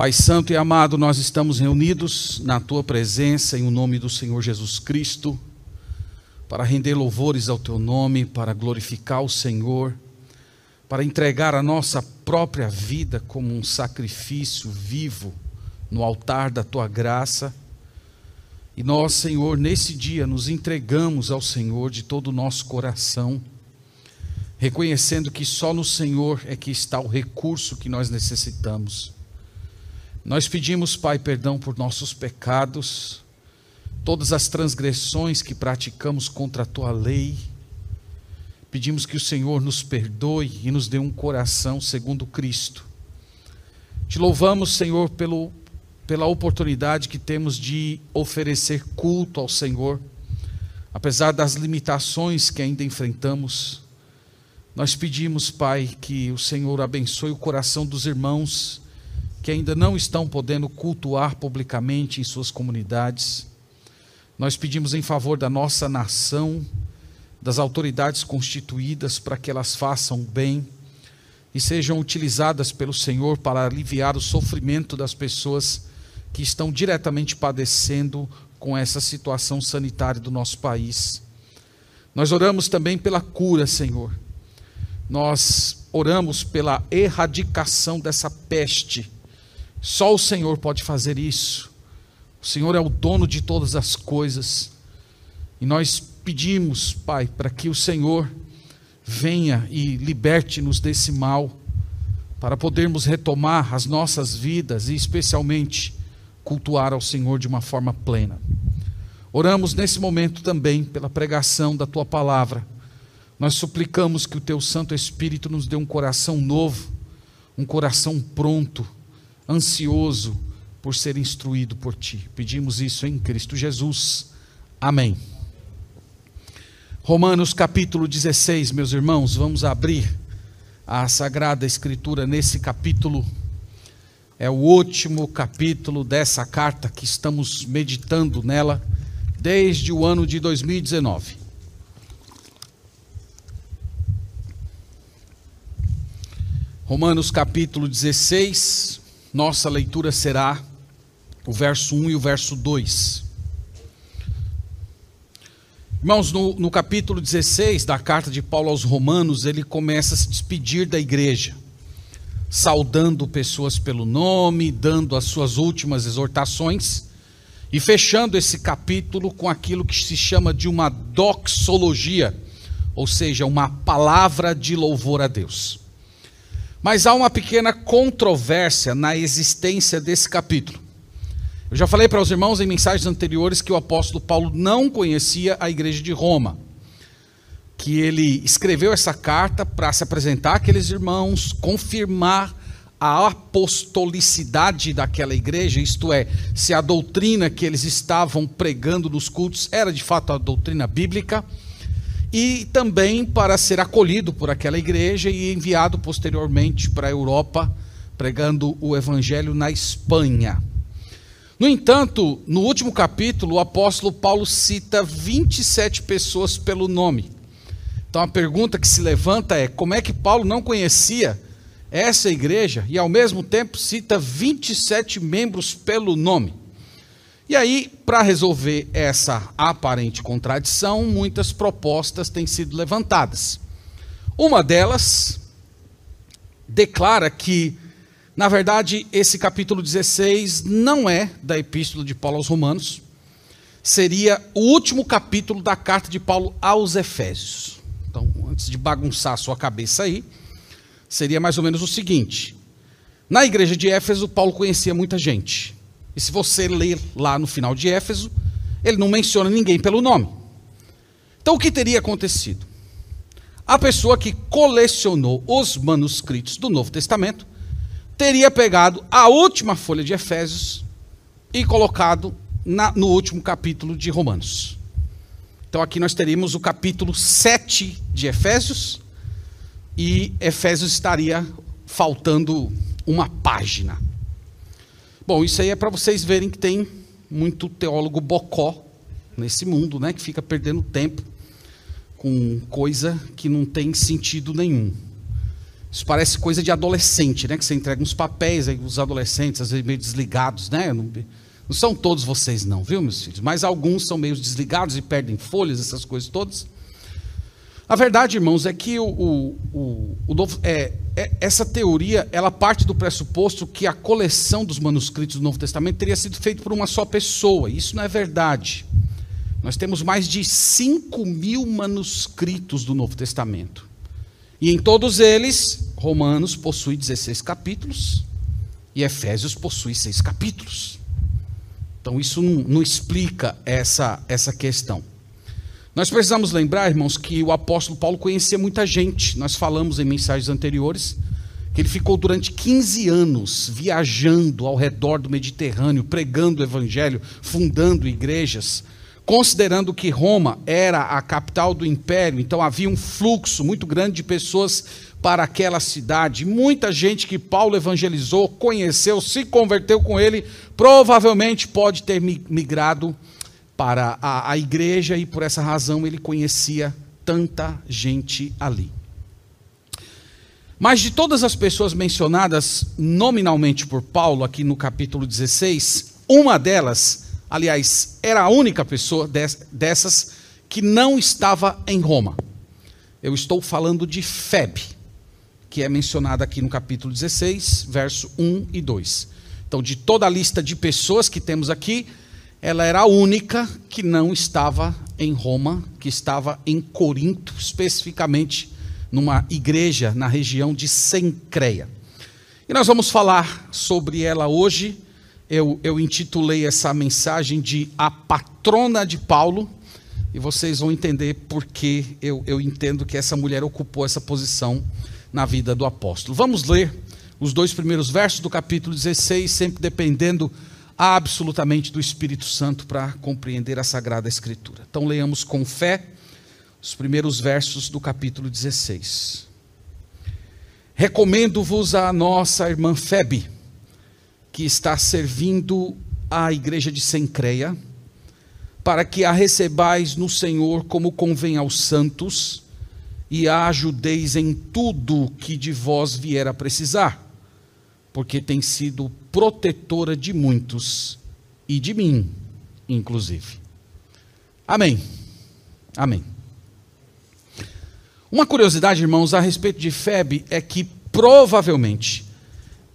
Pai Santo e amado, nós estamos reunidos na tua presença em o nome do Senhor Jesus Cristo, para render louvores ao teu nome, para glorificar o Senhor, para entregar a nossa própria vida como um sacrifício vivo no altar da tua graça. E nós, Senhor, nesse dia nos entregamos ao Senhor de todo o nosso coração, reconhecendo que só no Senhor é que está o recurso que nós necessitamos. Nós pedimos, Pai, perdão por nossos pecados, todas as transgressões que praticamos contra a tua lei. Pedimos que o Senhor nos perdoe e nos dê um coração segundo Cristo. Te louvamos, Senhor, pelo, pela oportunidade que temos de oferecer culto ao Senhor, apesar das limitações que ainda enfrentamos. Nós pedimos, Pai, que o Senhor abençoe o coração dos irmãos que ainda não estão podendo cultuar publicamente em suas comunidades. Nós pedimos em favor da nossa nação, das autoridades constituídas, para que elas façam bem e sejam utilizadas pelo Senhor para aliviar o sofrimento das pessoas que estão diretamente padecendo com essa situação sanitária do nosso país. Nós oramos também pela cura, Senhor. Nós oramos pela erradicação dessa peste só o Senhor pode fazer isso. O Senhor é o dono de todas as coisas. E nós pedimos, Pai, para que o Senhor venha e liberte-nos desse mal, para podermos retomar as nossas vidas e, especialmente, cultuar ao Senhor de uma forma plena. Oramos nesse momento também pela pregação da tua palavra. Nós suplicamos que o teu Santo Espírito nos dê um coração novo, um coração pronto ansioso por ser instruído por ti. Pedimos isso em Cristo Jesus. Amém. Romanos capítulo 16, meus irmãos, vamos abrir a Sagrada Escritura nesse capítulo. É o último capítulo dessa carta que estamos meditando nela desde o ano de 2019. Romanos capítulo 16, nossa leitura será o verso 1 e o verso 2. Irmãos, no, no, capítulo 16 da carta de Paulo aos Romanos, ele começa a se despedir da igreja, saudando pessoas pelo nome, dando as suas últimas exortações, e fechando esse capítulo com aquilo que se chama de uma doxologia, ou seja, uma palavra de louvor a Deus. Mas há uma pequena controvérsia na existência desse capítulo. Eu já falei para os irmãos em mensagens anteriores que o apóstolo Paulo não conhecia a igreja de Roma. Que ele escreveu essa carta para se apresentar àqueles irmãos, confirmar a apostolicidade daquela igreja, isto é, se a doutrina que eles estavam pregando nos cultos era de fato a doutrina bíblica e também para ser acolhido por aquela igreja e enviado posteriormente para a Europa, pregando o evangelho na Espanha. No entanto, no último capítulo, o apóstolo Paulo cita 27 pessoas pelo nome. Então a pergunta que se levanta é: como é que Paulo não conhecia essa igreja e ao mesmo tempo cita 27 membros pelo nome? E aí, para resolver essa aparente contradição, muitas propostas têm sido levantadas. Uma delas declara que, na verdade, esse capítulo 16 não é da Epístola de Paulo aos Romanos, seria o último capítulo da carta de Paulo aos Efésios. Então, antes de bagunçar a sua cabeça aí, seria mais ou menos o seguinte: na igreja de Éfeso, Paulo conhecia muita gente e se você ler lá no final de Éfeso, ele não menciona ninguém pelo nome. Então o que teria acontecido? A pessoa que colecionou os manuscritos do Novo Testamento teria pegado a última folha de Efésios e colocado na, no último capítulo de Romanos. Então aqui nós teríamos o capítulo 7 de Efésios e Efésios estaria faltando uma página. Bom, isso aí é para vocês verem que tem muito teólogo bocó nesse mundo, né, que fica perdendo tempo com coisa que não tem sentido nenhum. Isso parece coisa de adolescente, né? Que você entrega uns papéis aí, os adolescentes, às vezes meio desligados, né? Não, não são todos vocês, não, viu, meus filhos? Mas alguns são meio desligados e perdem folhas, essas coisas todas. A verdade, irmãos, é que o, o, o, o é, é, essa teoria ela parte do pressuposto que a coleção dos manuscritos do Novo Testamento teria sido feita por uma só pessoa. Isso não é verdade. Nós temos mais de 5 mil manuscritos do Novo Testamento. E em todos eles, Romanos possui 16 capítulos e Efésios possui 6 capítulos. Então isso não, não explica essa, essa questão. Nós precisamos lembrar, irmãos, que o apóstolo Paulo conhecia muita gente. Nós falamos em mensagens anteriores que ele ficou durante 15 anos viajando ao redor do Mediterrâneo, pregando o evangelho, fundando igrejas considerando que Roma era a capital do império, então havia um fluxo muito grande de pessoas para aquela cidade. Muita gente que Paulo evangelizou, conheceu, se converteu com ele, provavelmente pode ter migrado para a, a igreja e por essa razão ele conhecia tanta gente ali. Mas de todas as pessoas mencionadas nominalmente por Paulo aqui no capítulo 16, uma delas aliás, era a única pessoa dessas que não estava em Roma. Eu estou falando de Febe, que é mencionada aqui no capítulo 16, verso 1 e 2. Então, de toda a lista de pessoas que temos aqui, ela era a única que não estava em Roma, que estava em Corinto, especificamente numa igreja na região de Sencreia. E nós vamos falar sobre ela hoje eu, eu intitulei essa mensagem de A Patrona de Paulo, e vocês vão entender por que eu, eu entendo que essa mulher ocupou essa posição na vida do apóstolo. Vamos ler os dois primeiros versos do capítulo 16, sempre dependendo absolutamente do Espírito Santo para compreender a Sagrada Escritura. Então, leamos com fé os primeiros versos do capítulo 16. Recomendo-vos a nossa irmã Febe que está servindo à igreja de Sencreia, para que a recebais no Senhor como convém aos santos, e a ajudeis em tudo que de vós vier a precisar, porque tem sido protetora de muitos e de mim, inclusive. Amém. Amém. Uma curiosidade, irmãos, a respeito de Febe é que provavelmente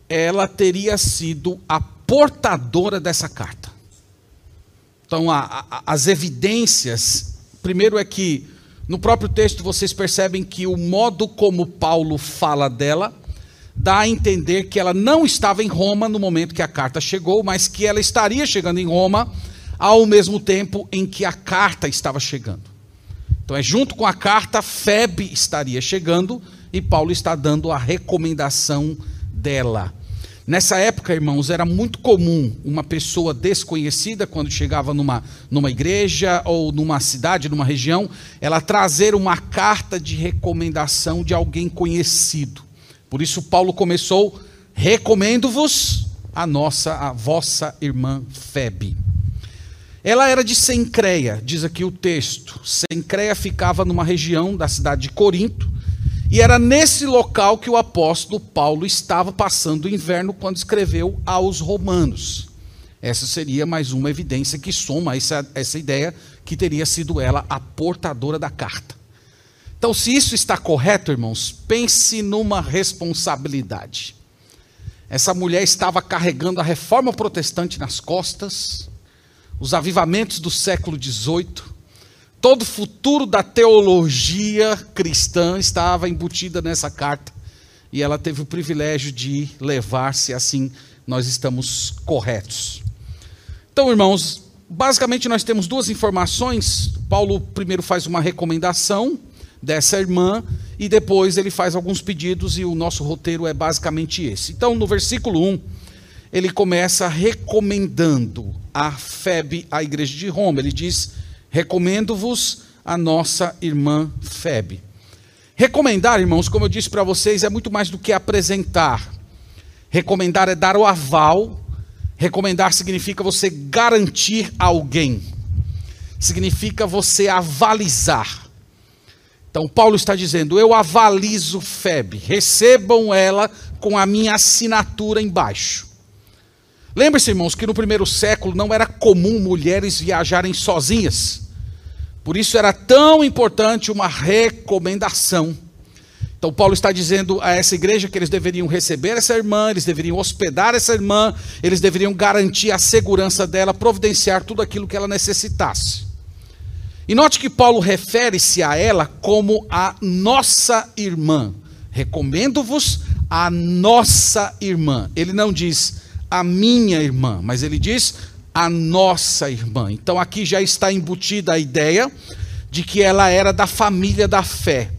ela teria sido a portadora dessa carta. Então, a, a, as evidências, primeiro é que no próprio texto vocês percebem que o modo como Paulo fala dela dá a entender que ela não estava em Roma no momento que a carta chegou, mas que ela estaria chegando em Roma ao mesmo tempo em que a carta estava chegando. Então é junto com a carta, Febe estaria chegando e Paulo está dando a recomendação dela. Nessa época, irmãos, era muito comum uma pessoa desconhecida, quando chegava numa, numa igreja ou numa cidade, numa região, ela trazer uma carta de recomendação de alguém conhecido. Por isso, Paulo começou: recomendo-vos a nossa, a vossa irmã Febe. Ela era de Sencreia, diz aqui o texto. Sencreia ficava numa região da cidade de Corinto, e era nesse local que o apóstolo Paulo estava passando o inverno quando escreveu aos Romanos. Essa seria mais uma evidência que soma essa, essa ideia que teria sido ela a portadora da carta. Então, se isso está correto, irmãos, pense numa responsabilidade. Essa mulher estava carregando a reforma protestante nas costas, os avivamentos do século XVIII, todo o futuro da teologia cristã estava embutida nessa carta. E ela teve o privilégio de levar, se assim nós estamos corretos. Então, irmãos, basicamente nós temos duas informações. Paulo primeiro faz uma recomendação dessa irmã e depois ele faz alguns pedidos e o nosso roteiro é basicamente esse. Então, no versículo 1, ele começa recomendando a Febe à igreja de Roma. Ele diz: Recomendo-vos a nossa irmã Febe. Recomendar, irmãos, como eu disse para vocês, é muito mais do que apresentar. Recomendar é dar o aval. Recomendar significa você garantir alguém. Significa você avalizar. Então, Paulo está dizendo: Eu avalizo Febe, recebam ela com a minha assinatura embaixo. Lembre-se, irmãos, que no primeiro século não era comum mulheres viajarem sozinhas. Por isso era tão importante uma recomendação. Então, Paulo está dizendo a essa igreja que eles deveriam receber essa irmã, eles deveriam hospedar essa irmã, eles deveriam garantir a segurança dela, providenciar tudo aquilo que ela necessitasse. E note que Paulo refere-se a ela como a nossa irmã. Recomendo-vos a nossa irmã. Ele não diz a minha irmã, mas ele diz a nossa irmã. Então aqui já está embutida a ideia de que ela era da família da fé.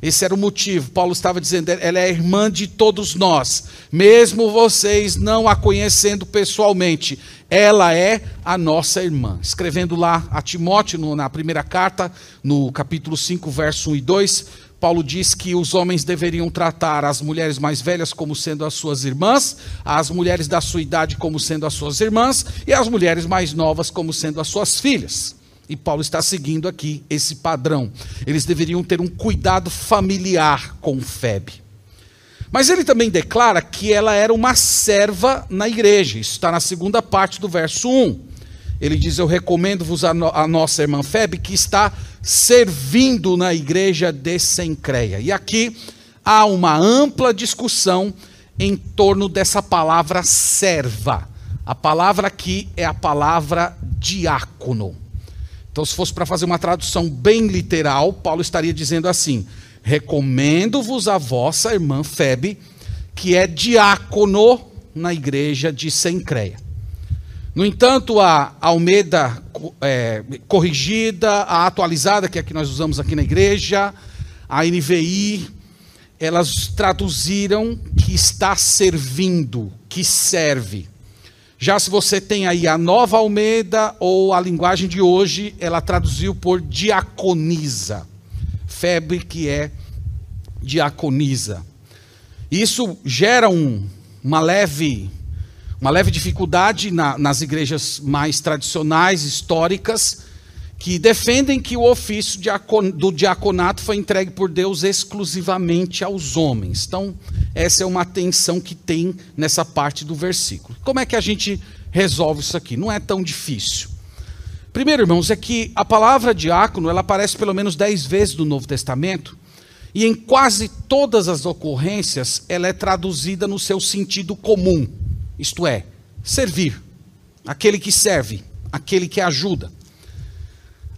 Esse era o motivo. Paulo estava dizendo, ela é irmã de todos nós, mesmo vocês não a conhecendo pessoalmente. Ela é a nossa irmã. Escrevendo lá a Timóteo, na primeira carta, no capítulo 5, verso 1 e 2, Paulo diz que os homens deveriam tratar as mulheres mais velhas como sendo as suas irmãs, as mulheres da sua idade como sendo as suas irmãs, e as mulheres mais novas como sendo as suas filhas. E Paulo está seguindo aqui esse padrão. Eles deveriam ter um cuidado familiar com Febe. Mas ele também declara que ela era uma serva na igreja. Isso está na segunda parte do verso 1. Ele diz: Eu recomendo-vos a, no a, nossa irmã Febe, que está servindo na igreja de Sencreia. E aqui há uma ampla discussão em torno dessa palavra serva. A palavra aqui é a palavra diácono. Então, se fosse para fazer uma tradução bem literal, Paulo estaria dizendo assim: Recomendo-vos a vossa irmã Febe, que é diácono na igreja de Sencreia. No entanto, a Almeida é, corrigida, a atualizada, que é a que nós usamos aqui na igreja, a NVI, elas traduziram que está servindo, que serve. Já se você tem aí a nova Almeida ou a linguagem de hoje, ela traduziu por diaconiza. Febre que é diaconiza. Isso gera um, uma leve uma leve dificuldade na, nas igrejas mais tradicionais, históricas, que defendem que o ofício do diaconato foi entregue por Deus exclusivamente aos homens. Então, essa é uma tensão que tem nessa parte do versículo. Como é que a gente resolve isso aqui? Não é tão difícil. Primeiro, irmãos, é que a palavra diácono ela aparece pelo menos dez vezes no Novo Testamento e em quase todas as ocorrências ela é traduzida no seu sentido comum, isto é, servir, aquele que serve, aquele que ajuda.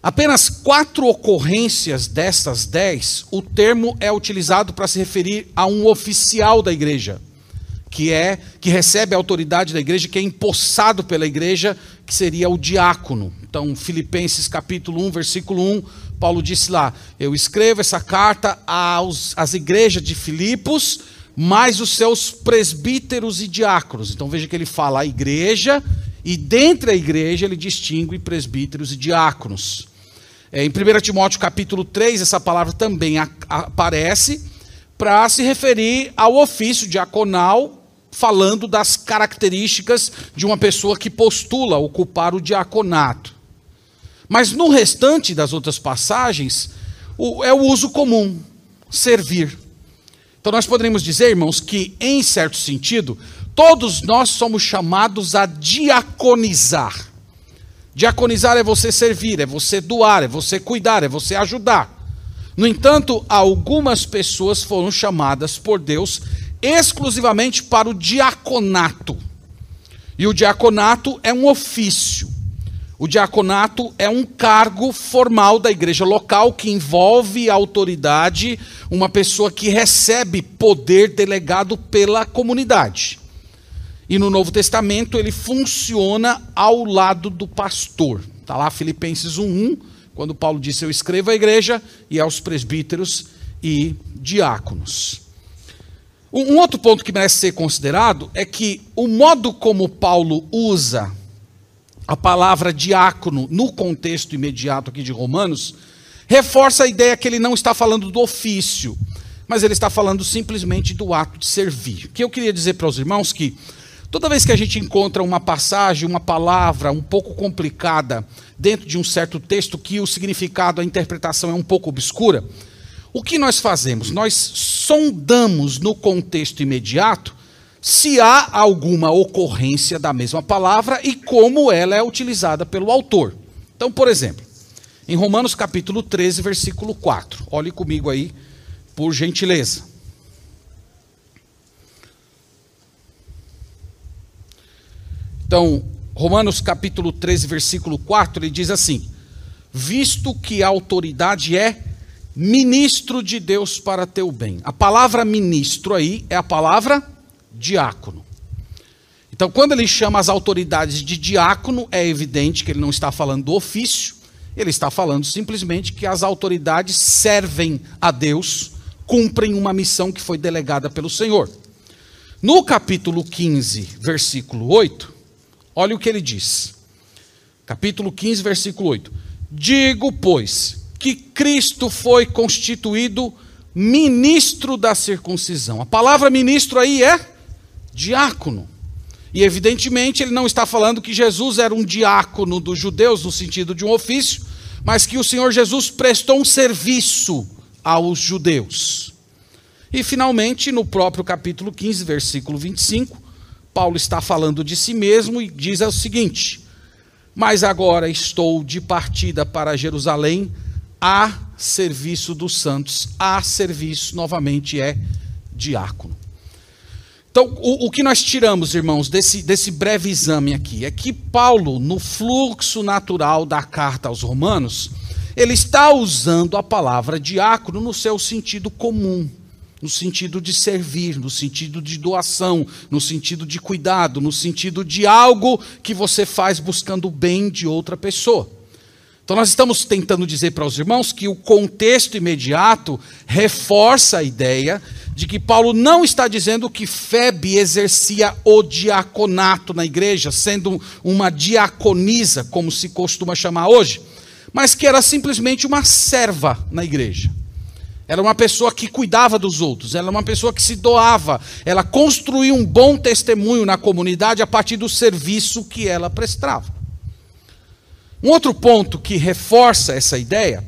Apenas quatro ocorrências dessas dez, o termo é utilizado para se referir a um oficial da igreja, que é que recebe a autoridade da igreja, que é empossado pela igreja, que seria o diácono. Então, Filipenses capítulo 1, versículo 1, Paulo disse lá: Eu escrevo essa carta aos, às igrejas de Filipos, mais os seus presbíteros e diáconos. Então veja que ele fala a igreja, e dentre a igreja ele distingue presbíteros e diáconos. É, em 1 Timóteo capítulo 3, essa palavra também a, a, aparece para se referir ao ofício diaconal, falando das características de uma pessoa que postula ocupar o diaconato. Mas no restante das outras passagens, o, é o uso comum, servir. Então nós poderíamos dizer, irmãos, que em certo sentido, todos nós somos chamados a diaconizar. Diaconizar é você servir, é você doar, é você cuidar, é você ajudar. No entanto, algumas pessoas foram chamadas por Deus exclusivamente para o diaconato. E o diaconato é um ofício. O diaconato é um cargo formal da igreja local que envolve autoridade, uma pessoa que recebe poder delegado pela comunidade. E no Novo Testamento ele funciona ao lado do pastor. Está lá Filipenses 1:1, quando Paulo disse: Eu escrevo à igreja e aos presbíteros e diáconos. Um outro ponto que merece ser considerado é que o modo como Paulo usa a palavra diácono no contexto imediato aqui de Romanos reforça a ideia que ele não está falando do ofício, mas ele está falando simplesmente do ato de servir. O que eu queria dizer para os irmãos que Toda vez que a gente encontra uma passagem, uma palavra um pouco complicada dentro de um certo texto que o significado, a interpretação é um pouco obscura, o que nós fazemos? Nós sondamos no contexto imediato se há alguma ocorrência da mesma palavra e como ela é utilizada pelo autor. Então, por exemplo, em Romanos capítulo 13, versículo 4. Olhe comigo aí, por gentileza. Então, Romanos capítulo 13, versículo 4, ele diz assim: Visto que a autoridade é ministro de Deus para teu bem. A palavra ministro aí é a palavra diácono. Então, quando ele chama as autoridades de diácono, é evidente que ele não está falando do ofício, ele está falando simplesmente que as autoridades servem a Deus, cumprem uma missão que foi delegada pelo Senhor. No capítulo 15, versículo 8, olha o que ele diz. Capítulo 15, versículo 8. Digo, pois, que Cristo foi constituído ministro da circuncisão. A palavra ministro aí é diácono. E evidentemente ele não está falando que Jesus era um diácono dos judeus no sentido de um ofício, mas que o Senhor Jesus prestou um serviço aos judeus. E finalmente, no próprio capítulo 15, versículo 25, Paulo está falando de si mesmo e diz o seguinte: Mas agora estou de partida para Jerusalém a serviço dos santos, a serviço novamente é diácono. Então, o, o, que nós tiramos, irmãos, desse, desse breve exame aqui, é que Paulo, no fluxo natural da carta aos Romanos, ele está usando a palavra diácono no seu sentido comum, no sentido de servir, no sentido de doação, no sentido de cuidado, no sentido de algo que você faz buscando o bem de outra pessoa. Então, nós estamos tentando dizer para os irmãos que o contexto imediato reforça a ideia de que Paulo não está dizendo que Febe exercia o diaconato na igreja, sendo uma diaconisa, como se costuma chamar hoje, mas que era simplesmente uma serva na igreja. Era uma pessoa que cuidava dos outros, era uma pessoa que se doava, ela construía um bom testemunho na comunidade a partir do serviço que ela prestava. Um outro ponto que reforça essa ideia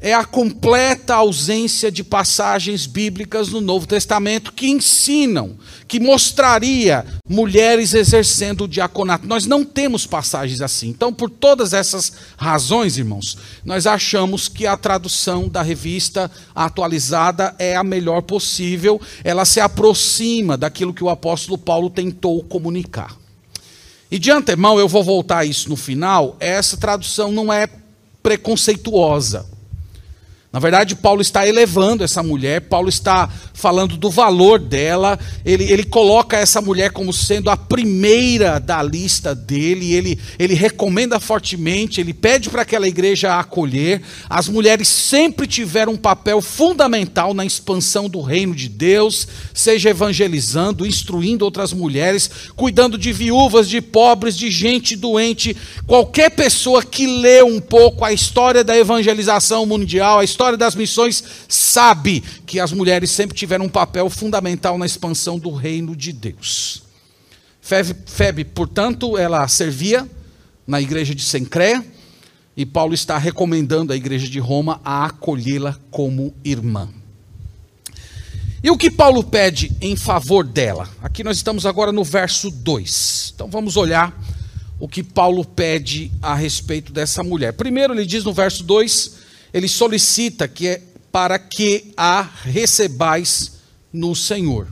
é a completa ausência de passagens bíblicas no Novo Testamento que ensinam, que mostraria mulheres exercendo o diaconato. Nós não temos passagens assim. Então, por todas essas razões, irmãos, nós achamos que a tradução da revista atualizada é a melhor possível. Ela se aproxima daquilo que o apóstolo Paulo tentou comunicar. E de antemão, eu vou voltar a isso no final, essa tradução não é preconceituosa. Na verdade, Paulo está elevando essa mulher, Paulo está falando do valor dela, ele, ele coloca essa mulher como sendo a primeira da lista dele, ele, ele recomenda fortemente, ele pede para aquela igreja acolher. As mulheres sempre tiveram um papel fundamental na expansão do reino de Deus, seja evangelizando, instruindo outras mulheres, cuidando de viúvas, de pobres, de gente doente. Qualquer pessoa que lê um pouco a história da evangelização mundial, a história história das missões sabe que as mulheres sempre tiveram um papel fundamental na expansão do reino de Deus. Febe, Febe portanto, ela servia na igreja de Sencréia, e Paulo está recomendando à igreja de Roma a acolhê-la como irmã. E o que Paulo pede em favor dela? Aqui nós estamos agora no verso 2. Então vamos olhar o que Paulo pede a respeito dessa mulher. Primeiro, ele diz no verso 2 ele solicita que é para que a recebais no Senhor.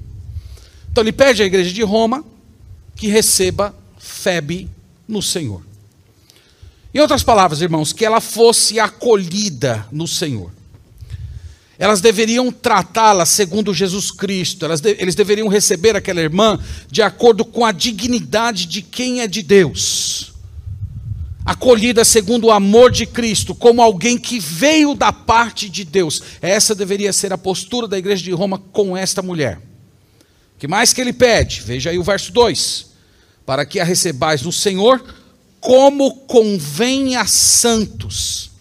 Então ele pede à igreja de Roma que receba Febe no Senhor. Em outras palavras, irmãos, que ela fosse acolhida no Senhor. Elas deveriam tratá-la segundo Jesus Cristo, elas de, eles deveriam receber aquela irmã de acordo com a dignidade de quem é de Deus acolhida segundo o amor de Cristo, como alguém que veio da parte de Deus. Essa deveria ser a postura da igreja de Roma com esta mulher. Que mais que ele pede? Veja aí o verso 2: Para que a recebais no Senhor, como convém a santos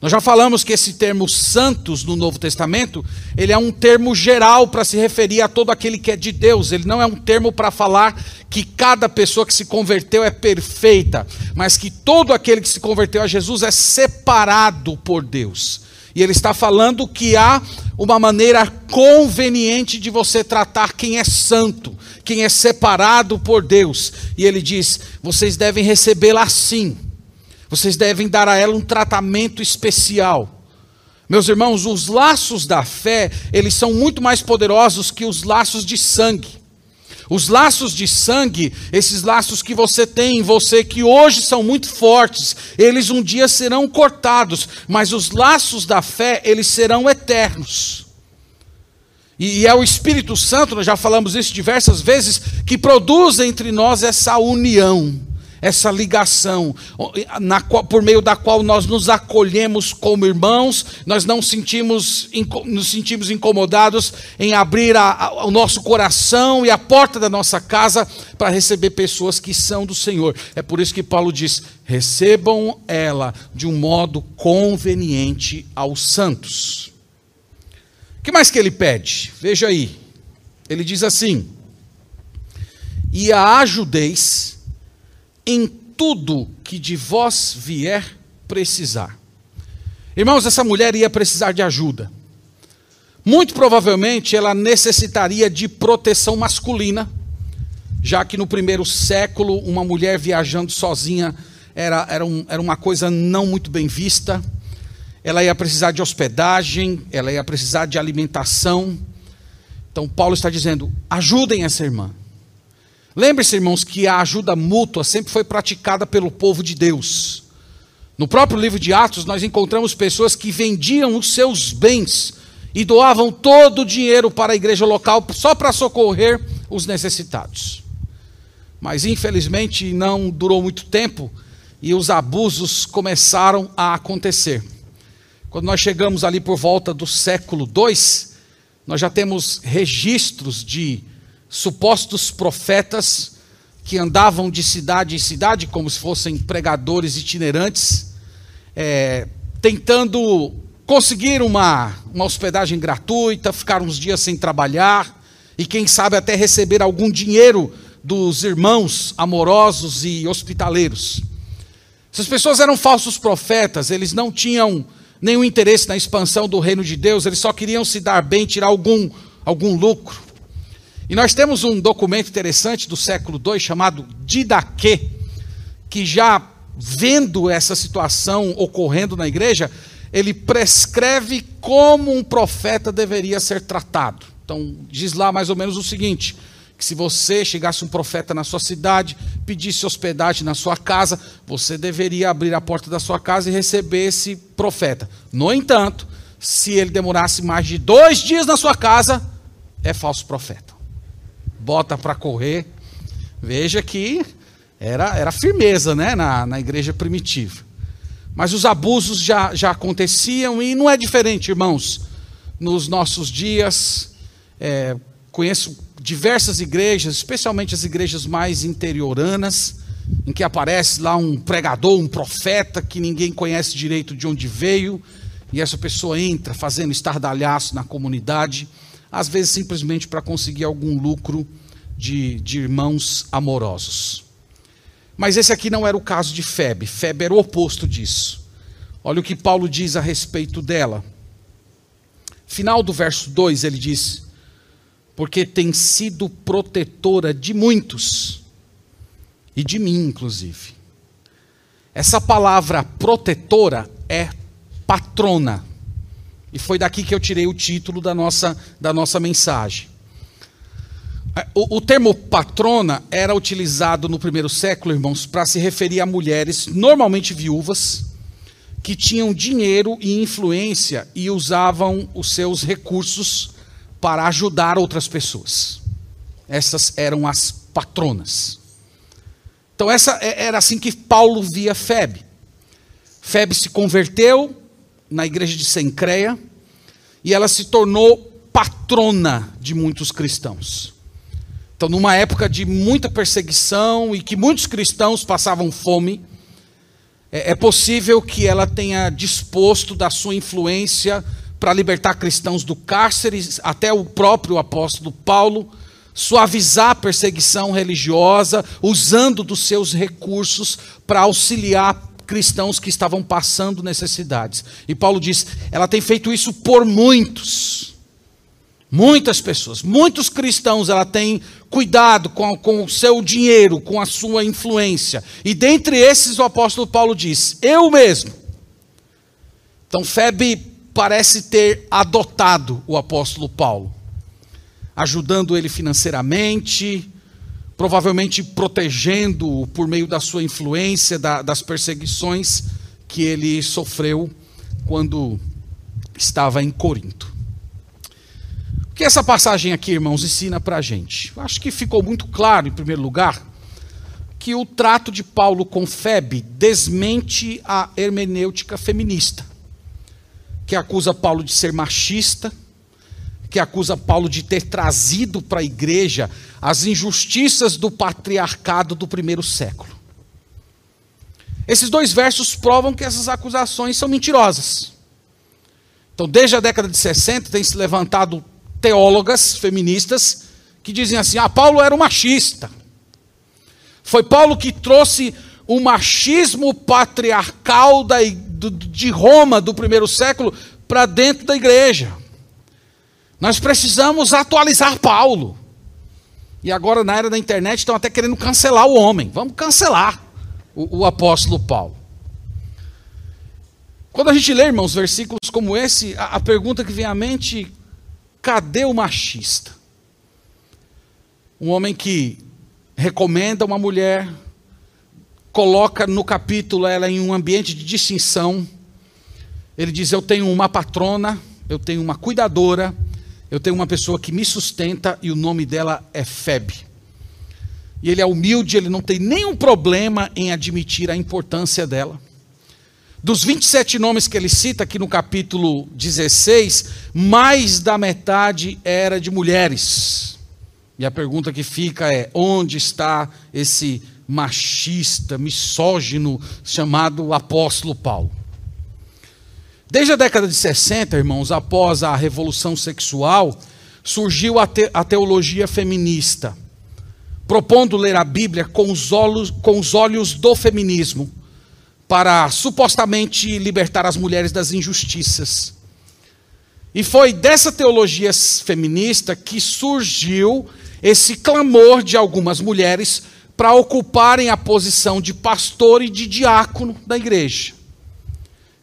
nós já falamos que esse termo santos no Novo Testamento, ele é um termo geral para se referir a todo aquele que é de Deus. Ele não é um termo para falar que cada pessoa que se converteu é perfeita, mas que todo aquele que se converteu a Jesus é separado por Deus. E ele está falando que há uma maneira conveniente de você tratar quem é santo, quem é separado por Deus. E ele diz: vocês devem recebê-la assim. Vocês devem dar a ela um tratamento especial. Meus irmãos, os laços da fé, eles são muito mais poderosos que os laços de sangue. Os laços de sangue, esses laços que você tem em você, que hoje são muito fortes, eles um dia serão cortados, mas os laços da fé, eles serão eternos. E, é o Espírito Santo, nós já falamos isso diversas vezes, que produz entre nós essa união essa ligação, na, por meio da qual nós nos acolhemos como irmãos, nós não sentimos, nos sentimos incomodados em abrir a, a, o nosso coração e a porta da nossa casa para receber pessoas que são do Senhor. É por isso que Paulo diz: recebam ela de um modo conveniente aos santos. O que mais que ele pede? Veja aí. Ele diz assim: e a ajudeis em tudo que de vós vier precisar. Irmãos, essa mulher ia precisar de ajuda. Muito provavelmente ela necessitaria de proteção masculina, já que no primeiro século uma mulher viajando sozinha era, era, um, era uma coisa não muito bem vista. Ela ia precisar de hospedagem, ela ia precisar de alimentação. Então Paulo está dizendo: ajudem essa irmã. Lembre-se, irmãos, que a ajuda mútua sempre foi praticada pelo povo de Deus. No próprio livro de Atos, nós encontramos pessoas que vendiam os seus bens e doavam todo o dinheiro para a igreja local só para socorrer os necessitados. Mas infelizmente não durou muito tempo e os abusos começaram a acontecer. Quando nós chegamos ali por volta do século II, nós já temos registros de supostos profetas que andavam de cidade em cidade, como se fossem pregadores itinerantes, é, tentando conseguir uma, uma hospedagem gratuita, ficar uns dias sem trabalhar, e quem sabe até receber algum dinheiro dos irmãos amorosos e hospitaleiros. Essas pessoas eram falsos profetas, eles não tinham nenhum interesse na expansão do reino de Deus, eles só queriam se dar bem, tirar algum, algum lucro. E nós temos um documento interessante do século II chamado Didaquê, que já vendo essa situação ocorrendo na igreja, ele prescreve como um profeta deveria ser tratado. Então, diz lá mais ou menos o seguinte: que se você chegasse um profeta na sua cidade, pedisse hospedagem na sua casa, você deveria abrir a porta da sua casa e receber esse profeta. No entanto, se ele demorasse mais de dois dias na sua casa, é falso profeta bota para correr. Veja que era, era firmeza né, na, na igreja primitiva. Mas os abusos já, já aconteciam e não é diferente, irmãos. Nos nossos dias, é, conheço diversas igrejas, especialmente as igrejas mais interioranas, em que aparece lá um pregador, um profeta que ninguém conhece direito de onde veio, e essa pessoa entra fazendo estardalhaço na comunidade às vezes simplesmente para conseguir algum lucro de, de irmãos amorosos. Mas esse aqui não era o caso de Febe. Febe era o oposto disso. Olha o que Paulo diz a respeito dela. Final do verso 2 ele diz: Porque tem sido protetora de muitos, e de mim, inclusive. Essa palavra protetora é patrona. E foi daqui que eu tirei o título da nossa, da nossa mensagem. É, o, o termo patrona era utilizado no primeiro século, irmãos, para se referir a mulheres, normalmente viúvas, que tinham dinheiro e influência e usavam os seus recursos para ajudar outras pessoas. Essas eram as patronas. Então, essa é, era assim que Paulo via Febe. Febe se converteu, na igreja de Sencreia e ela se tornou patrona de muitos cristãos. Então, numa época de muita perseguição e que muitos cristãos passavam fome, é, é possível que ela tenha disposto da sua influência para libertar cristãos do cárcere, até o próprio apóstolo Paulo suavizar a perseguição religiosa, usando dos seus recursos para auxiliar cristãos que estavam passando necessidades. E Paulo diz: ela tem feito isso por muitos. Muitas pessoas, muitos cristãos, ela tem cuidado com, com o seu dinheiro, com a sua influência. E dentre esses, o apóstolo Paulo diz: Eu mesmo. Então, Febe parece ter adotado o apóstolo Paulo, ajudando ele financeiramente, provavelmente protegendo-o por meio da sua influência, da, das perseguições que ele sofreu quando estava em Corinto que essa passagem aqui, irmãos, ensina para a gente? Acho que ficou muito claro, em primeiro lugar, que o trato de Paulo com Febe desmente a hermenêutica feminista, que acusa Paulo de ser machista, que acusa Paulo de ter trazido para a igreja as injustiças do patriarcado do primeiro século. Esses dois versos provam que essas acusações são mentirosas. Então, desde a década de 60, tem se levantado teólogas feministas que dizem assim: ah, Paulo era um machista. Foi Paulo que trouxe o machismo patriarcal da, de Roma do primeiro século para dentro da igreja. Nós precisamos atualizar Paulo. E agora, na era da internet, estão até querendo cancelar o homem. Vamos cancelar o, o apóstolo Paulo. Quando a gente lê, irmãos, versículos como esse, a, a pergunta que vem à mente Cadê o machista? Um homem que recomenda uma mulher, coloca no capítulo ela em um ambiente de distinção. Ele diz: Eu tenho uma patrona, eu tenho uma cuidadora, eu tenho uma pessoa que me sustenta e o nome dela é Febe. E ele é humilde, ele não tem nenhum problema em admitir a importância dela. Dos 27 nomes que ele cita aqui no capítulo 16, mais da metade era de mulheres. E a pergunta que fica é: onde está esse machista, misógino chamado apóstolo Paulo? Desde a década de 60, irmãos, após a revolução sexual, surgiu a, te a teologia feminista, propondo ler a Bíblia com os olhos, com os olhos do feminismo para supostamente libertar as mulheres das injustiças. E foi dessa teologia feminista que surgiu esse clamor de algumas mulheres para ocuparem a posição de pastor e de diácono da igreja.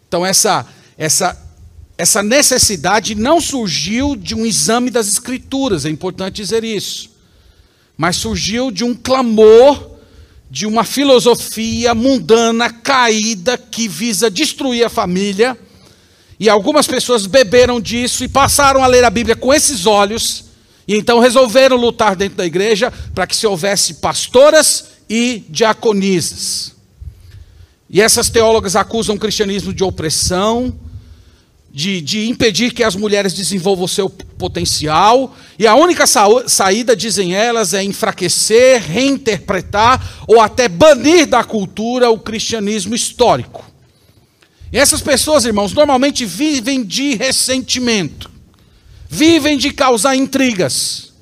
Então essa essa essa necessidade não surgiu de um exame das escrituras, é importante dizer isso. Mas surgiu de um clamor de uma filosofia mundana caída que visa destruir a família. E algumas pessoas beberam disso e passaram a ler a Bíblia com esses olhos. E então resolveram lutar dentro da igreja para que se houvesse pastoras e diaconisas. E essas teólogas acusam o cristianismo de opressão, de, de impedir que as mulheres desenvolvam seu potencial, e a única sa saída, dizem elas, é enfraquecer, reinterpretar ou até banir da cultura o cristianismo histórico. E essas pessoas, irmãos, normalmente vivem de ressentimento, vivem de causar intrigas,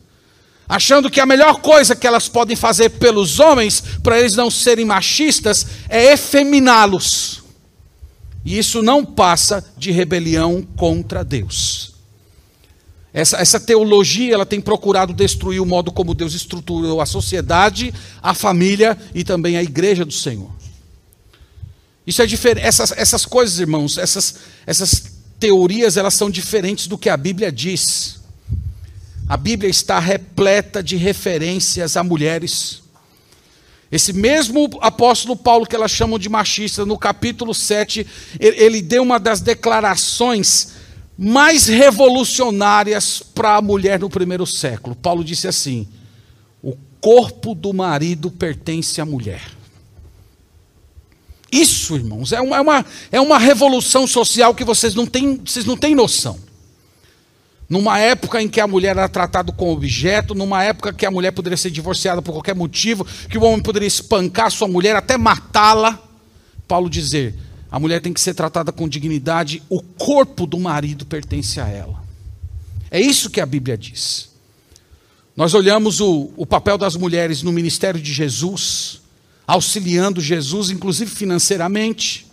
achando que a melhor coisa que elas podem fazer pelos homens, para eles não serem machistas, é efeminá-los. E isso não passa de rebelião contra Deus. Essa, essa teologia ela tem procurado destruir o modo como Deus estruturou a sociedade, a família e também a igreja do Senhor. Isso é diferente. Essas, essas coisas, irmãos, essas, essas teorias, elas são diferentes do que a Bíblia diz. A Bíblia está repleta de referências a mulheres. Esse mesmo apóstolo Paulo, que elas chamam de machista, no capítulo 7, ele deu uma das declarações mais revolucionárias para a mulher no primeiro século. Paulo disse assim: o corpo do marido pertence à mulher. Isso, irmãos, é uma, é uma, é uma revolução social que vocês não têm, vocês não têm noção. Numa época em que a mulher era tratada como objeto, numa época que a mulher poderia ser divorciada por qualquer motivo, que o homem poderia espancar sua mulher, até matá-la, Paulo dizer: a mulher tem que ser tratada com dignidade, o corpo do marido pertence a ela. É isso que a Bíblia diz. Nós olhamos o, o papel das mulheres no ministério de Jesus, auxiliando Jesus, inclusive financeiramente,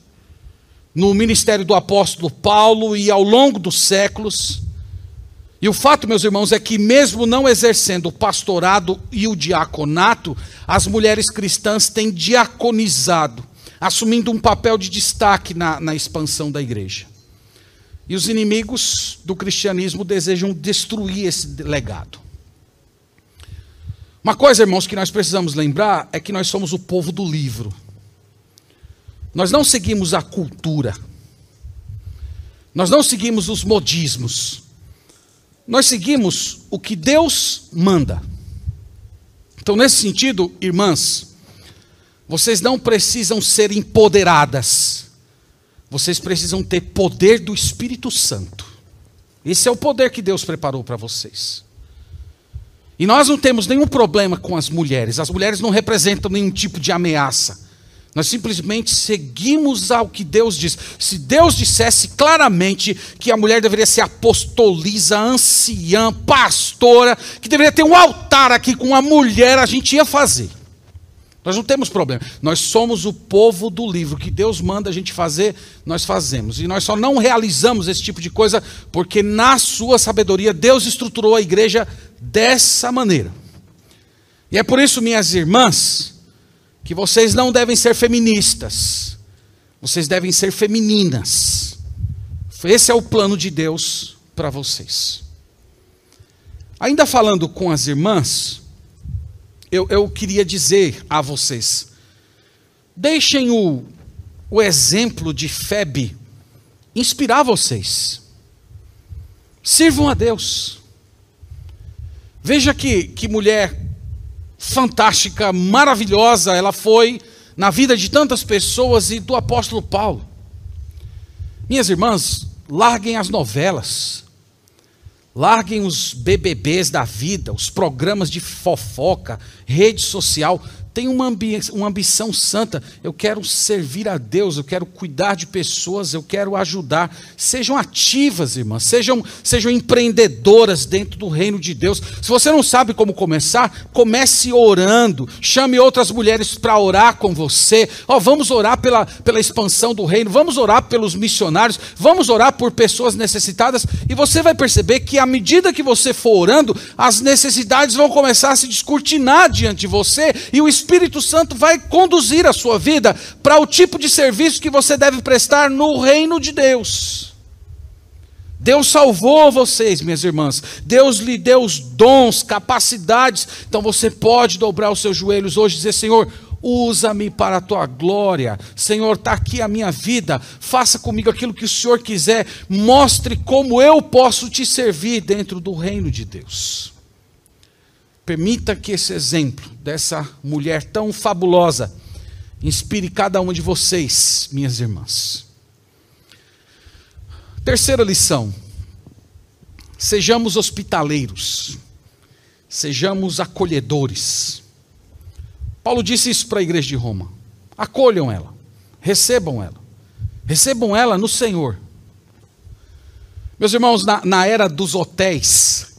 no ministério do apóstolo Paulo e ao longo dos séculos. E o fato, meus irmãos, é que, mesmo não exercendo o pastorado e o diaconato, as mulheres cristãs têm diaconizado, assumindo um papel de destaque na, na expansão da igreja. E os inimigos do cristianismo desejam destruir esse legado. Uma coisa, irmãos, que nós precisamos lembrar é que nós somos o povo do livro. Nós não seguimos a cultura. Nós não seguimos os modismos. Nós seguimos o que Deus manda. Então, nesse sentido, irmãs, vocês não precisam ser empoderadas. Vocês precisam ter poder do Espírito Santo. Esse é o poder que Deus preparou para vocês. E nós não temos nenhum problema com as mulheres. As mulheres não representam nenhum tipo de ameaça. Nós simplesmente seguimos ao que Deus diz. Se Deus dissesse claramente que a mulher deveria ser apostoliza, anciã, pastora, que deveria ter um altar aqui com a mulher, a gente ia fazer. Nós não temos problema. Nós somos o povo do livro. Que Deus manda a gente fazer, nós fazemos. E nós só não realizamos esse tipo de coisa porque, na sua sabedoria, Deus estruturou a igreja dessa maneira. E é por isso, minhas irmãs, que vocês não devem ser feministas. Vocês devem ser femininas. Esse é o plano de Deus para vocês. Ainda falando com as irmãs, eu, eu queria dizer a vocês: deixem o, o exemplo de Febe inspirar vocês. Sirvam a Deus. Veja que, que mulher fantástica, maravilhosa ela foi na vida de tantas pessoas e do apóstolo Paulo. Minhas irmãs, larguem as novelas, Larguem os BBBs da vida, os programas de fofoca, rede social, tenho uma, ambi uma ambição santa. Eu quero servir a Deus, eu quero cuidar de pessoas, eu quero ajudar. Sejam ativas, irmãs, sejam, sejam empreendedoras dentro do reino de Deus. Se você não sabe como começar, comece orando. Chame outras mulheres para orar com você. Oh, vamos orar pela, pela expansão do reino, vamos orar pelos missionários, vamos orar por pessoas necessitadas. E você vai perceber que à medida que você for orando, as necessidades vão começar a se descortinar diante de você e o Espírito Santo vai conduzir a sua vida para o tipo de serviço que você deve prestar no reino de Deus. Deus salvou vocês, minhas irmãs. Deus lhe deu os dons, capacidades. Então você pode dobrar os seus joelhos hoje e dizer: Senhor, usa-me para a tua glória. Senhor, está aqui a minha vida. Faça comigo aquilo que o Senhor quiser. Mostre como eu posso te servir dentro do reino de Deus. Permita que esse exemplo dessa mulher tão fabulosa inspire cada uma de vocês, minhas irmãs. Terceira lição: sejamos hospitaleiros, sejamos acolhedores. Paulo disse isso para a igreja de Roma: acolham ela, recebam ela, recebam ela no Senhor. Meus irmãos, na, na era dos hotéis,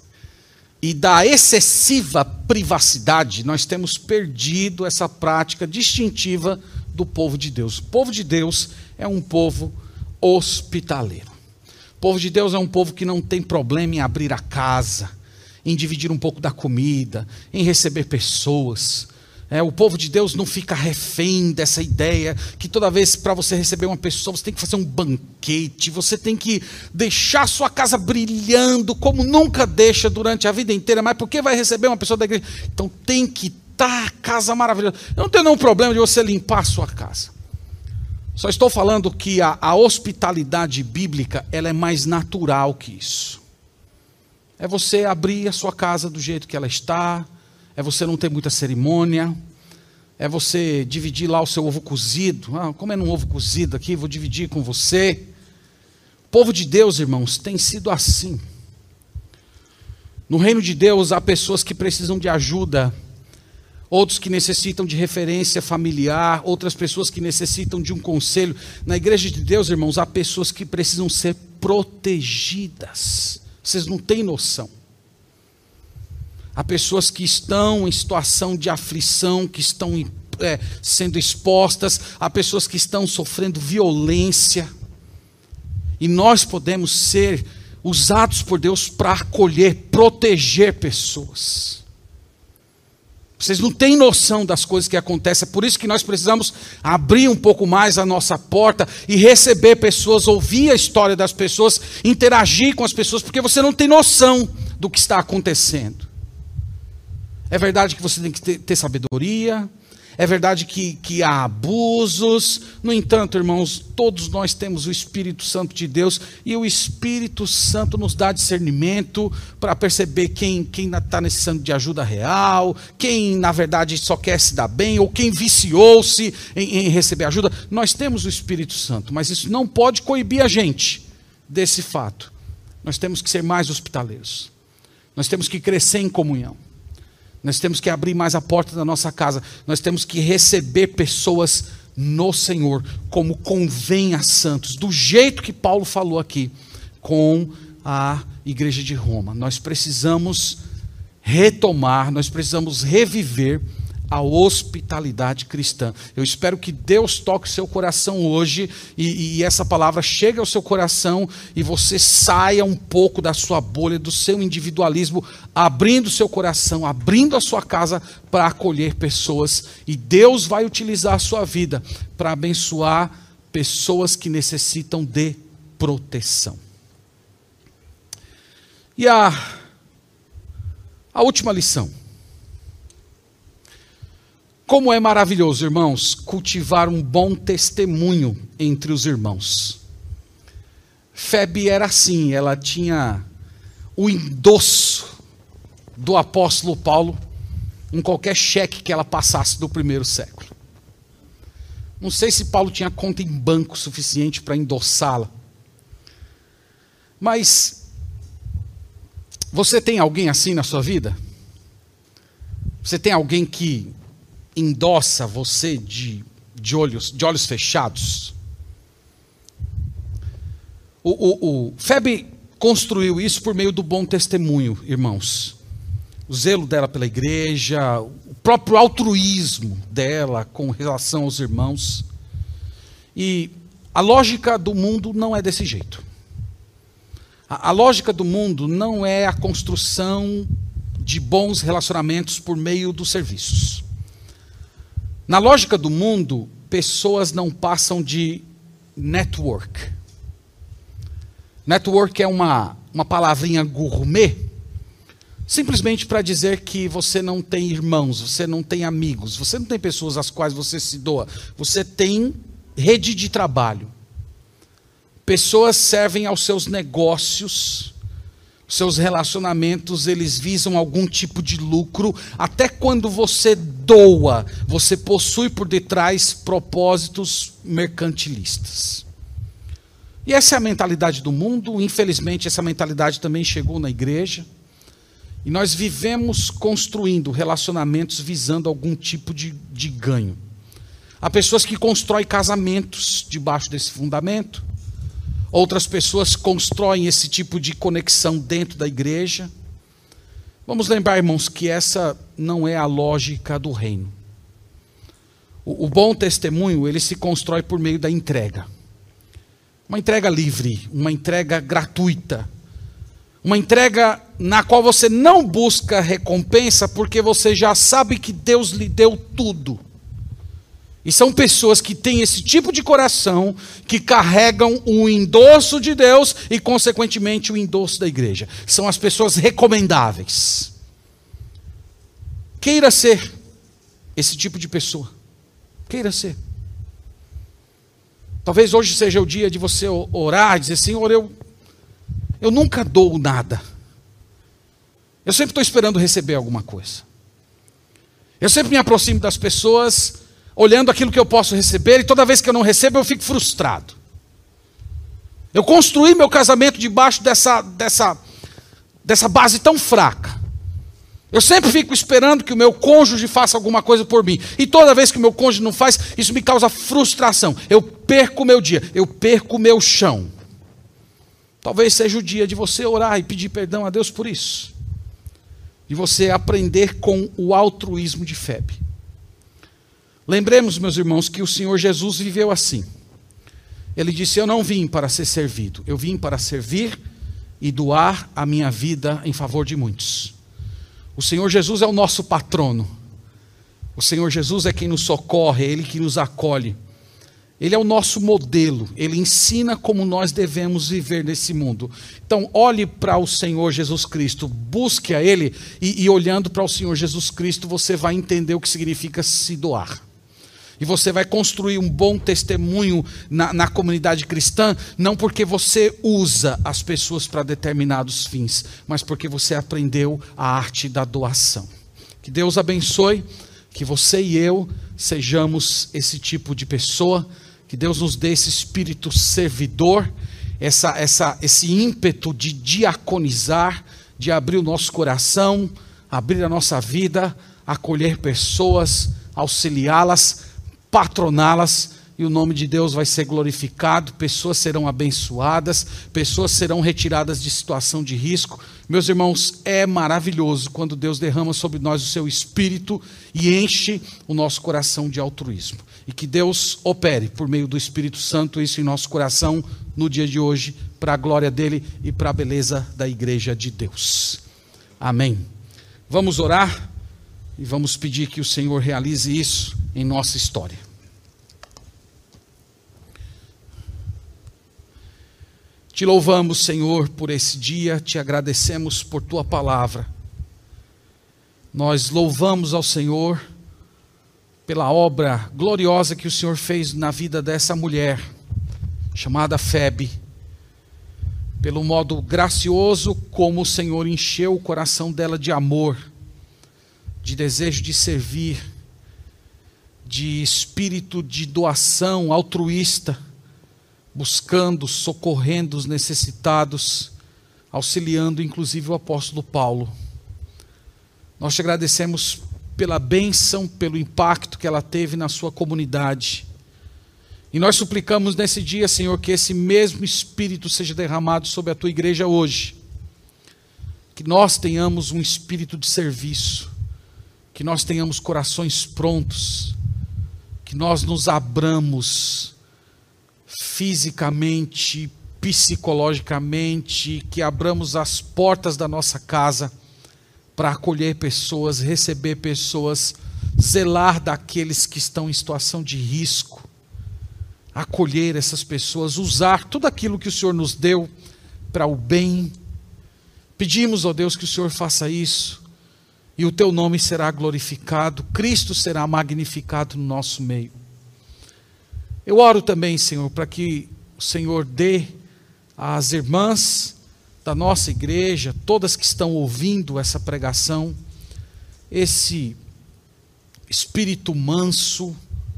e da excessiva privacidade, nós temos perdido essa prática distintiva do povo de Deus. O povo de Deus é um povo hospitaleiro. O povo de Deus é um povo que não tem problema em abrir a casa, em dividir um pouco da comida, em receber pessoas. É, o povo de Deus não fica refém dessa ideia que toda vez para você receber uma pessoa, você tem que fazer um banquete, você tem que deixar sua casa brilhando como nunca deixa durante a vida inteira, mas por que vai receber uma pessoa da igreja? Então tem que estar tá casa maravilhosa. Eu não tenho nenhum problema de você limpar a sua casa. Só estou falando que a, a hospitalidade bíblica ela é mais natural que isso. É você abrir a sua casa do jeito que ela está, é você não ter muita cerimônia, é você dividir lá o seu ovo cozido. Ah, comendo um ovo cozido aqui, vou dividir com você. O povo de Deus, irmãos, tem sido assim. No reino de Deus há pessoas que precisam de ajuda, outros que necessitam de referência familiar, outras pessoas que necessitam de um conselho. Na igreja de Deus, irmãos, há pessoas que precisam ser protegidas. Vocês não têm noção. Há pessoas que estão em situação de aflição, que estão é, sendo expostas, há pessoas que estão sofrendo violência. E nós podemos ser usados por Deus para acolher, proteger pessoas. Vocês não têm noção das coisas que acontecem, é por isso que nós precisamos abrir um pouco mais a nossa porta e receber pessoas, ouvir a história das pessoas, interagir com as pessoas, porque você não tem noção do que está acontecendo. É verdade que você tem que ter, ter sabedoria, é verdade que, que há abusos, no entanto, irmãos, todos nós temos o Espírito Santo de Deus e o Espírito Santo nos dá discernimento para perceber quem está necessitando de ajuda real, quem na verdade só quer se dar bem ou quem viciou-se em, em receber ajuda. Nós temos o Espírito Santo, mas isso não pode coibir a gente desse fato. Nós temos que ser mais hospitaleiros, nós temos que crescer em comunhão. Nós temos que abrir mais a porta da nossa casa. Nós temos que receber pessoas no Senhor, como convém a santos, do jeito que Paulo falou aqui, com a igreja de Roma. Nós precisamos retomar, nós precisamos reviver a hospitalidade cristã. Eu espero que Deus toque seu coração hoje e, e, essa palavra chegue ao seu coração e você saia um pouco da sua bolha, do seu individualismo, abrindo seu coração, abrindo a sua casa para acolher pessoas. E Deus vai utilizar a sua vida para abençoar pessoas que necessitam de proteção. E a, a última lição. Como é maravilhoso, irmãos, cultivar um bom testemunho entre os irmãos. Febe era assim, ela tinha o endosso do apóstolo Paulo em qualquer cheque que ela passasse do primeiro século. Não sei se Paulo tinha conta em banco suficiente para endossá-la. Mas você tem alguém assim na sua vida? Você tem alguém que endossa você de, de, olhos, de olhos fechados. O, o, o Febe construiu isso por meio do bom testemunho, irmãos. O zelo dela pela igreja, o próprio altruísmo dela com relação aos irmãos. E a lógica do mundo não é desse jeito. A, a lógica do mundo não é a construção de bons relacionamentos por meio dos serviços. Na lógica do mundo, pessoas não passam de network. Network é uma, uma palavrinha gourmet, simplesmente para dizer que você não tem irmãos, você não tem amigos, você não tem pessoas às quais você se doa, você tem rede de trabalho. Pessoas servem aos seus negócios seus relacionamentos eles visam algum tipo de lucro, até quando você doa, você possui por detrás propósitos mercantilistas. E essa é a mentalidade do mundo, infelizmente essa mentalidade também chegou na igreja. E nós vivemos construindo relacionamentos visando algum tipo de, de ganho. Há pessoas que constroem casamentos debaixo desse fundamento. Outras pessoas constroem esse tipo de conexão dentro da igreja. Vamos lembrar, irmãos, que essa não é a lógica do reino. O, o bom testemunho, ele se constrói por meio da entrega. Uma entrega livre, uma entrega gratuita. Uma entrega na qual você não busca recompensa, porque você já sabe que Deus lhe deu tudo. E são pessoas que têm esse tipo de coração, que carregam o endosso de Deus e, consequentemente, o endosso da igreja. São as pessoas recomendáveis. Queira ser esse tipo de pessoa. Queira ser. Talvez hoje seja o dia de você orar e dizer: Senhor, eu, eu nunca dou nada. Eu sempre estou esperando receber alguma coisa. Eu sempre me aproximo das pessoas olhando aquilo que eu posso receber, e toda vez que eu não recebo, eu fico frustrado. Eu construí meu casamento debaixo dessa, dessa, dessa base tão fraca. Eu sempre fico esperando que o meu cônjuge faça alguma coisa por mim. E toda vez que o meu cônjuge não faz, isso me causa frustração. Eu perco o meu dia, eu perco o meu chão. Talvez seja o dia de você orar e pedir perdão a Deus por isso. De você aprender com o altruísmo de Febe. Lembremos, meus irmãos, que o Senhor Jesus viveu assim. Ele disse: Eu não vim para ser servido, eu vim para servir e doar a minha vida em favor de muitos. O Senhor Jesus é o nosso patrono. O Senhor Jesus é quem nos socorre, é Ele que nos acolhe. Ele é o nosso modelo, ele ensina como nós devemos viver nesse mundo. Então, olhe para o Senhor Jesus Cristo, busque a Ele, e, e olhando para o Senhor Jesus Cristo, você vai entender o que significa se doar. E você vai construir um bom testemunho na, na comunidade cristã, não porque você usa as pessoas para determinados fins, mas porque você aprendeu a arte da doação. Que Deus abençoe, que você e eu sejamos esse tipo de pessoa, que Deus nos dê esse espírito servidor, essa, essa, esse ímpeto de diaconizar, de abrir o nosso coração, abrir a nossa vida, acolher pessoas, auxiliá-las patroná-las e o nome de Deus vai ser glorificado, pessoas serão abençoadas, pessoas serão retiradas de situação de risco. Meus irmãos, é maravilhoso quando Deus derrama sobre nós o seu espírito e enche o nosso coração de altruísmo. E que Deus opere por meio do Espírito Santo isso em nosso coração no dia de hoje, para a glória dele e para a beleza da igreja de Deus. Amém. Vamos orar e vamos pedir que o Senhor realize isso em nossa história. Te louvamos, Senhor, por esse dia, te agradecemos por tua palavra. Nós louvamos ao Senhor pela obra gloriosa que o Senhor fez na vida dessa mulher, chamada Febe, pelo modo gracioso como o Senhor encheu o coração dela de amor, de desejo de servir, de espírito de doação altruísta, buscando, socorrendo os necessitados, auxiliando inclusive o apóstolo Paulo. Nós te agradecemos pela bênção, pelo impacto que ela teve na sua comunidade. E nós suplicamos nesse dia, Senhor, que esse mesmo Espírito seja derramado sobre a tua igreja hoje. Que nós tenhamos um espírito de serviço, que nós tenhamos corações prontos, que nós nos abramos fisicamente, psicologicamente, que abramos as portas da nossa casa para acolher pessoas, receber pessoas, zelar daqueles que estão em situação de risco, acolher essas pessoas, usar tudo aquilo que o Senhor nos deu para o bem. Pedimos, ó Deus, que o Senhor faça isso e o teu nome será glorificado, Cristo será magnificado no nosso meio. Eu oro também, Senhor, para que o Senhor dê às irmãs da nossa igreja, todas que estão ouvindo essa pregação, esse espírito manso,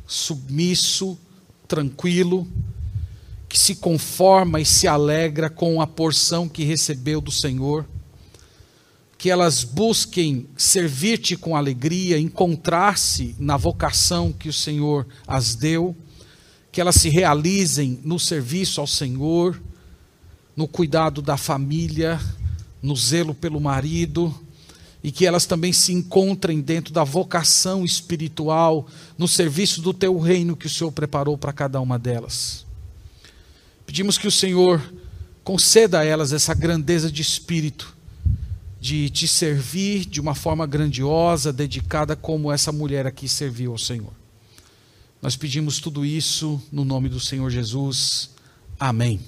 submisso, tranquilo, que se conforma e se alegra com a porção que recebeu do Senhor que elas busquem servir-te com alegria, encontrar-se na vocação que o Senhor as deu, que elas se realizem no serviço ao Senhor, no cuidado da família, no zelo pelo marido, e que elas também se encontrem dentro da vocação espiritual, no serviço do teu reino que o Senhor preparou para cada uma delas. Pedimos que o Senhor conceda a elas essa grandeza de espírito, de te servir de uma forma grandiosa, dedicada, como essa mulher aqui serviu ao Senhor. Nós pedimos tudo isso no nome do Senhor Jesus. Amém.